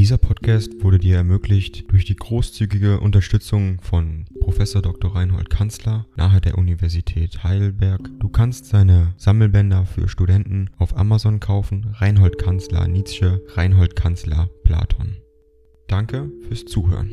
Dieser Podcast wurde dir ermöglicht durch die großzügige Unterstützung von Professor Dr. Reinhold Kanzler nahe der Universität Heidelberg. Du kannst seine Sammelbänder für Studenten auf Amazon kaufen. Reinhold Kanzler Nietzsche, Reinhold Kanzler Platon. Danke fürs Zuhören.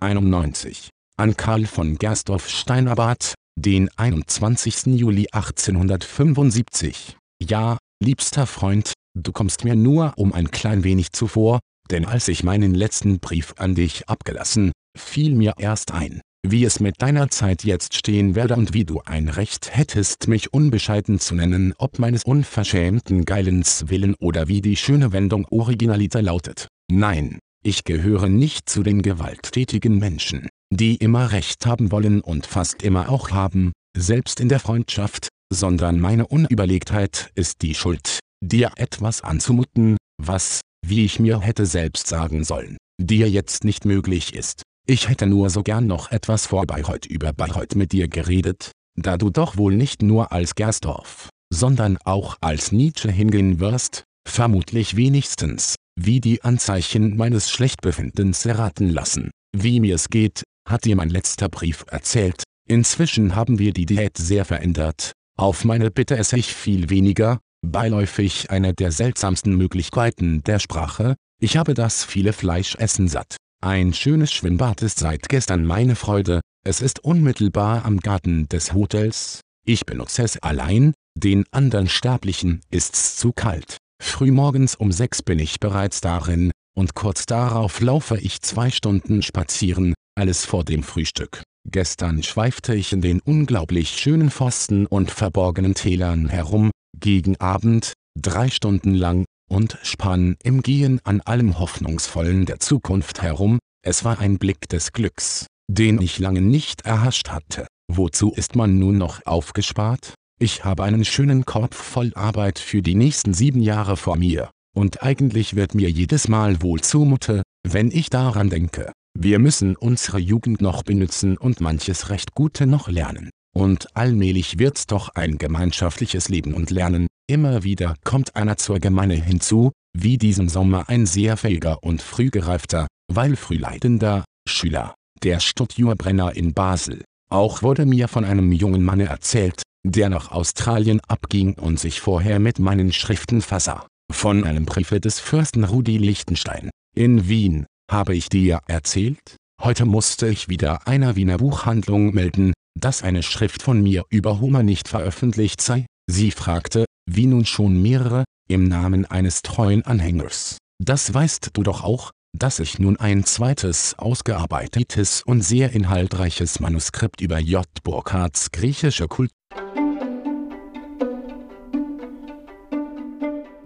91. An Karl von Gersdorff Steinerbart, den 21. Juli 1875. Ja, liebster Freund, du kommst mir nur um ein klein wenig zuvor, denn als ich meinen letzten Brief an dich abgelassen, fiel mir erst ein, wie es mit deiner Zeit jetzt stehen werde und wie du ein Recht hättest mich unbescheiden zu nennen ob meines unverschämten Geilens willen oder wie die schöne Wendung Originaliter lautet. Nein, ich gehöre nicht zu den gewalttätigen Menschen, die immer Recht haben wollen und fast immer auch haben, selbst in der Freundschaft, sondern meine Unüberlegtheit ist die Schuld, dir etwas anzumuten, was, wie ich mir hätte selbst sagen sollen, dir jetzt nicht möglich ist. Ich hätte nur so gern noch etwas vor Bayreuth über Bayreuth mit dir geredet, da du doch wohl nicht nur als Gersdorf, sondern auch als Nietzsche hingehen wirst, vermutlich wenigstens, wie die Anzeichen meines Schlechtbefindens erraten lassen. Wie mir's geht, hat dir mein letzter Brief erzählt, inzwischen haben wir die Diät sehr verändert, auf meine Bitte esse ich viel weniger, beiläufig eine der seltsamsten Möglichkeiten der Sprache, ich habe das viele Fleischessen satt. Ein schönes Schwimmbad ist seit gestern meine Freude, es ist unmittelbar am Garten des Hotels, ich benutze es allein, den anderen Sterblichen ist's zu kalt. Frühmorgens um sechs bin ich bereits darin, und kurz darauf laufe ich zwei Stunden spazieren, alles vor dem Frühstück. Gestern schweifte ich in den unglaublich schönen Pfosten und verborgenen Tälern herum, gegen Abend, drei Stunden lang, und spann im Gehen an allem Hoffnungsvollen der Zukunft herum, es war ein Blick des Glücks, den ich lange nicht erhascht hatte. Wozu ist man nun noch aufgespart? Ich habe einen schönen Korb voll Arbeit für die nächsten sieben Jahre vor mir, und eigentlich wird mir jedes Mal wohl zumute, wenn ich daran denke. Wir müssen unsere Jugend noch benützen und manches recht Gute noch lernen. Und allmählich wird's doch ein gemeinschaftliches Leben und Lernen, immer wieder kommt einer zur Gemeine hinzu, wie diesen Sommer ein sehr fähiger und frühgereifter, weil frühleidender, Schüler, der Studiobrenner in Basel. Auch wurde mir von einem jungen Manne erzählt, der nach Australien abging und sich vorher mit meinen Schriften versah. Von einem Briefe des Fürsten Rudi Lichtenstein. In Wien, habe ich dir erzählt? Heute musste ich wieder einer Wiener Buchhandlung melden, dass eine Schrift von mir über Homer nicht veröffentlicht sei. Sie fragte, wie nun schon mehrere, im Namen eines treuen Anhängers. Das weißt du doch auch, dass ich nun ein zweites ausgearbeitetes und sehr inhaltreiches Manuskript über J. Burckhards griechische Kultur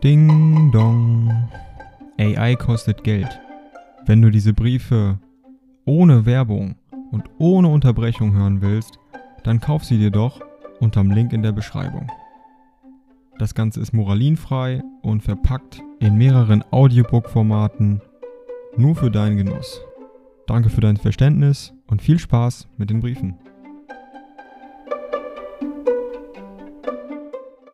Ding dong. AI kostet Geld. Wenn du diese Briefe ohne Werbung und ohne Unterbrechung hören willst, dann kauf sie dir doch unterm Link in der Beschreibung. Das Ganze ist moralinfrei und verpackt in mehreren Audiobook-Formaten nur für deinen Genuss. Danke für dein Verständnis und viel Spaß mit den Briefen.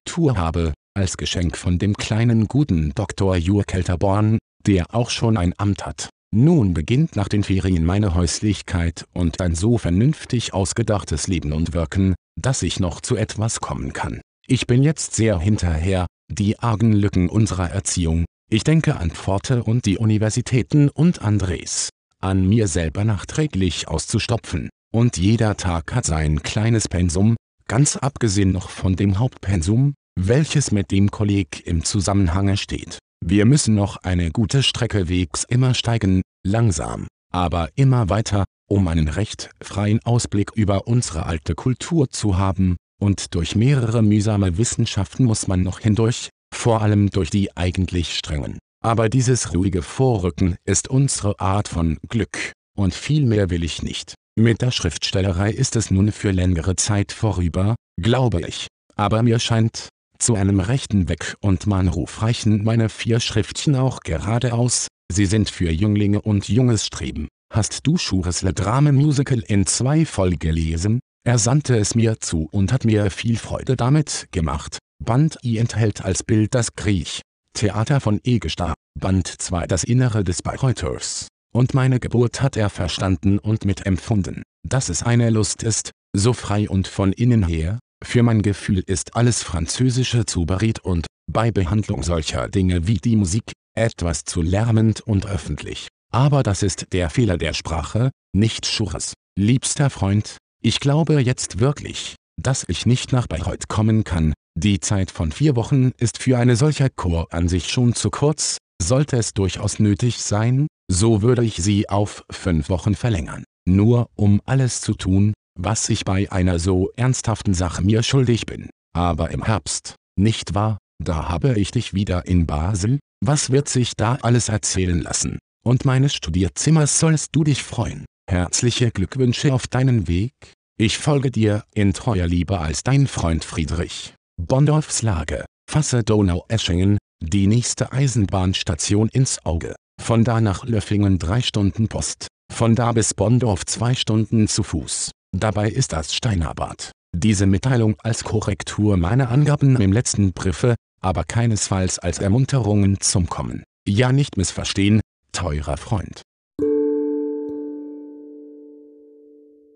Tour habe, als Geschenk von dem kleinen guten Dr. Jur Kelterborn, der auch schon ein Amt hat. Nun beginnt nach den Ferien meine Häuslichkeit und ein so vernünftig ausgedachtes Leben und Wirken, dass ich noch zu etwas kommen kann. Ich bin jetzt sehr hinterher, die argen Lücken unserer Erziehung, ich denke an Pforte und die Universitäten und Andres, an mir selber nachträglich auszustopfen, und jeder Tag hat sein kleines Pensum, ganz abgesehen noch von dem Hauptpensum, welches mit dem Kolleg im Zusammenhange steht. Wir müssen noch eine gute Strecke wegs immer steigen, langsam, aber immer weiter, um einen recht freien Ausblick über unsere alte Kultur zu haben, und durch mehrere mühsame Wissenschaften muss man noch hindurch, vor allem durch die eigentlich strengen. Aber dieses ruhige Vorrücken ist unsere Art von Glück, und viel mehr will ich nicht. Mit der Schriftstellerei ist es nun für längere Zeit vorüber, glaube ich. Aber mir scheint, zu einem rechten Weg und Mahnruf reichen meine vier Schriftchen auch geradeaus, sie sind für Jünglinge und junges Streben. Hast du Schures Le Drame Musical in zwei voll gelesen? Er sandte es mir zu und hat mir viel Freude damit gemacht. Band I enthält als Bild das Griech, Theater von Egestad, Band 2 Das Innere des Bayreuters. Und meine Geburt hat er verstanden und mitempfunden, dass es eine Lust ist, so frei und von innen her, für mein Gefühl ist alles Französische zu beredt und, bei Behandlung solcher Dinge wie die Musik, etwas zu lärmend und öffentlich. Aber das ist der Fehler der Sprache, nicht Schures. Liebster Freund, ich glaube jetzt wirklich, dass ich nicht nach Bayreuth kommen kann, die Zeit von vier Wochen ist für eine solcher Chor an sich schon zu kurz, sollte es durchaus nötig sein, so würde ich sie auf fünf Wochen verlängern, nur um alles zu tun, was ich bei einer so ernsthaften Sache mir schuldig bin. Aber im Herbst, nicht wahr, da habe ich dich wieder in Basel, was wird sich da alles erzählen lassen? Und meines Studierzimmers sollst du dich freuen. Herzliche Glückwünsche auf deinen Weg. Ich folge dir in treuer Liebe als dein Freund Friedrich. Bondorfs Lage, fasse Donau-Eschingen, die nächste Eisenbahnstation ins Auge. Von da nach Löffingen drei Stunden Post, von da bis Bondorf zwei Stunden zu Fuß. Dabei ist das Steinabad. Diese Mitteilung als Korrektur meiner Angaben im letzten Briefe, aber keinesfalls als Ermunterungen zum Kommen. Ja nicht missverstehen, teurer Freund.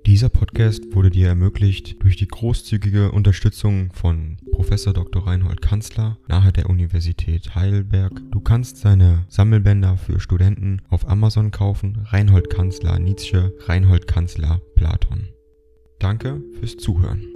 Dieser Podcast wurde dir ermöglicht durch die großzügige Unterstützung von Prof. Dr. Reinhold Kanzler nahe der Universität Heidelberg. Du kannst seine Sammelbänder für Studenten auf Amazon kaufen. Reinhold Kanzler Nietzsche, Reinhold Kanzler Platon. Danke fürs Zuhören.